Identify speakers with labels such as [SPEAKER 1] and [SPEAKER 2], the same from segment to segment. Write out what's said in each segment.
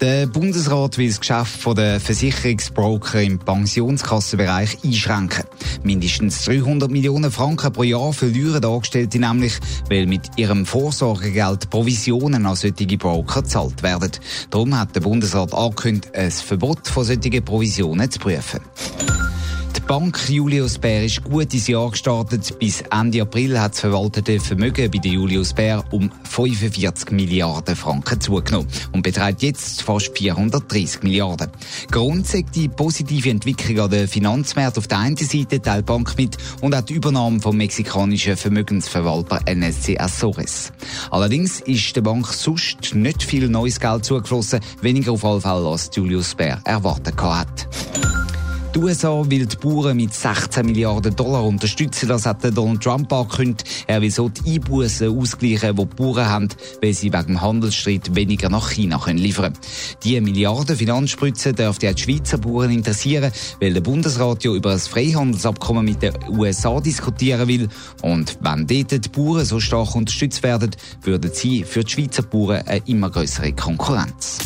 [SPEAKER 1] Der Bundesrat will das Geschäft der Versicherungsbroker im Pensionskassenbereich einschränken. Mindestens 300 Millionen Franken pro Jahr verlieren Angestellte nämlich, weil mit ihrem Vorsorgegeld Provisionen an solche Broker gezahlt werden. Darum hat der Bundesrat angekündigt, ein Verbot von solchen Provisionen zu prüfen. Bank Julius Bär ist gut ins Jahr gestartet. Bis Ende April hat das verwaltete Vermögen bei der Julius Bär um 45 Milliarden Franken zugenommen und beträgt jetzt fast 430 Milliarden. Grund die positive Entwicklung an den Finanzmärkten auf der einen Seite teilt Bank mit und auch die Übernahme vom mexikanischen Vermögensverwalter NSC Azores. Allerdings ist der Bank sonst nicht viel neues Geld zugeflossen, weniger auf alle Fälle als Julius Bär erwartet hat. Die USA will die Bauern mit 16 Milliarden Dollar unterstützen. Das hat Donald Trump angekündigt. Er will so die Einbußen ausgleichen, die die Bauern haben, weil sie wegen dem Handelsstreit weniger nach China können liefern können. Diese Milliarden Finanzspritzen dürfte auch die Schweizer Bauern interessieren, weil der Bundesrat ja über ein Freihandelsabkommen mit den USA diskutieren will. Und wenn dort die Bauern so stark unterstützt werden, würden sie für die Schweizer Bauern eine immer größere Konkurrenz.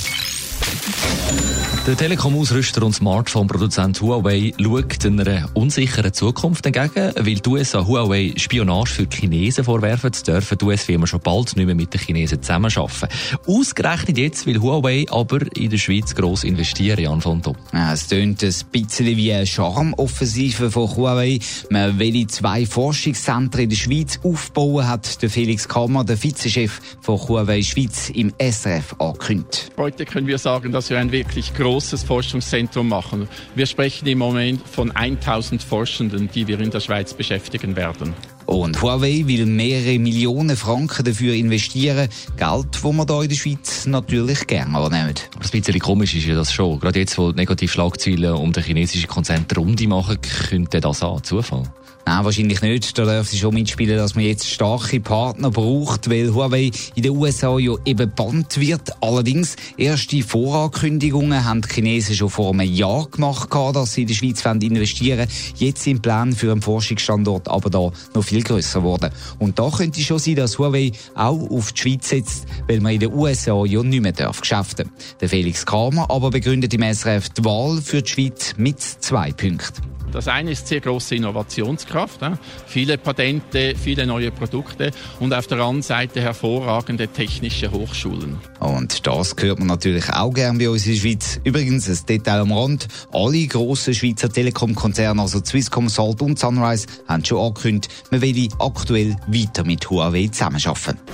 [SPEAKER 2] Der Telekom-Ausrüster und Smartphone-Produzent Huawei schaut einer unsicheren Zukunft entgegen, weil die USA Huawei Spionage für die Chinesen vorwerfen, dürfen die US-Firmen schon bald nicht mehr mit den Chinesen zusammenarbeiten. Ausgerechnet jetzt will Huawei aber in der Schweiz gross investieren, Jan von Top.
[SPEAKER 1] Ja, es tönt ein bisschen wie eine Charmoffensive von Huawei. Man will zwei Forschungszentren in der Schweiz aufbauen, hat der Felix Kammer, der Vizechef von Huawei Schweiz, im SRF angekündigt.
[SPEAKER 3] Heute können wir sagen, dass wir ein wirklich großes großes Forschungszentrum machen. Wir sprechen im Moment von 1000 Forschenden, die wir in der Schweiz beschäftigen werden.
[SPEAKER 1] Und Huawei will mehrere Millionen Franken dafür investieren. Geld, das wir hier in der Schweiz natürlich gerne annehmen.
[SPEAKER 2] ein bisschen komisch ist ja das schon. Gerade jetzt, wo negative Schlagzeilen um den chinesischen Konzern Runde machen, könnte das an Zufall.
[SPEAKER 1] Nein, wahrscheinlich nicht. Da darf sie schon mitspielen, dass man jetzt starke Partner braucht, weil Huawei in den USA ja eben bannt wird. Allerdings, erste Vorankündigungen haben die Chinesen schon vor einem Jahr gemacht, dass sie in der Schweiz investieren wollen. Jetzt sind Pläne für einen Forschungsstandort aber da noch viel grösser geworden. Und da könnte schon sein, dass Huawei auch auf die Schweiz setzt, weil man in den USA ja nicht mehr darf geschäften. Der Felix Kramer aber begründet im SRF die Wahl für die Schweiz mit zwei Punkten.
[SPEAKER 3] Das eine ist sehr große Innovationskraft, äh? viele Patente, viele neue Produkte und auf der anderen Seite hervorragende technische Hochschulen.
[SPEAKER 1] Und das hört man natürlich auch gern bei uns in der Schweiz. Übrigens, ein Detail am Rand. Alle grossen Schweizer Telekom-Konzerne, also Swisscom, Salt und Sunrise, haben schon angekündigt, man will aktuell weiter mit Huawei zusammenarbeiten.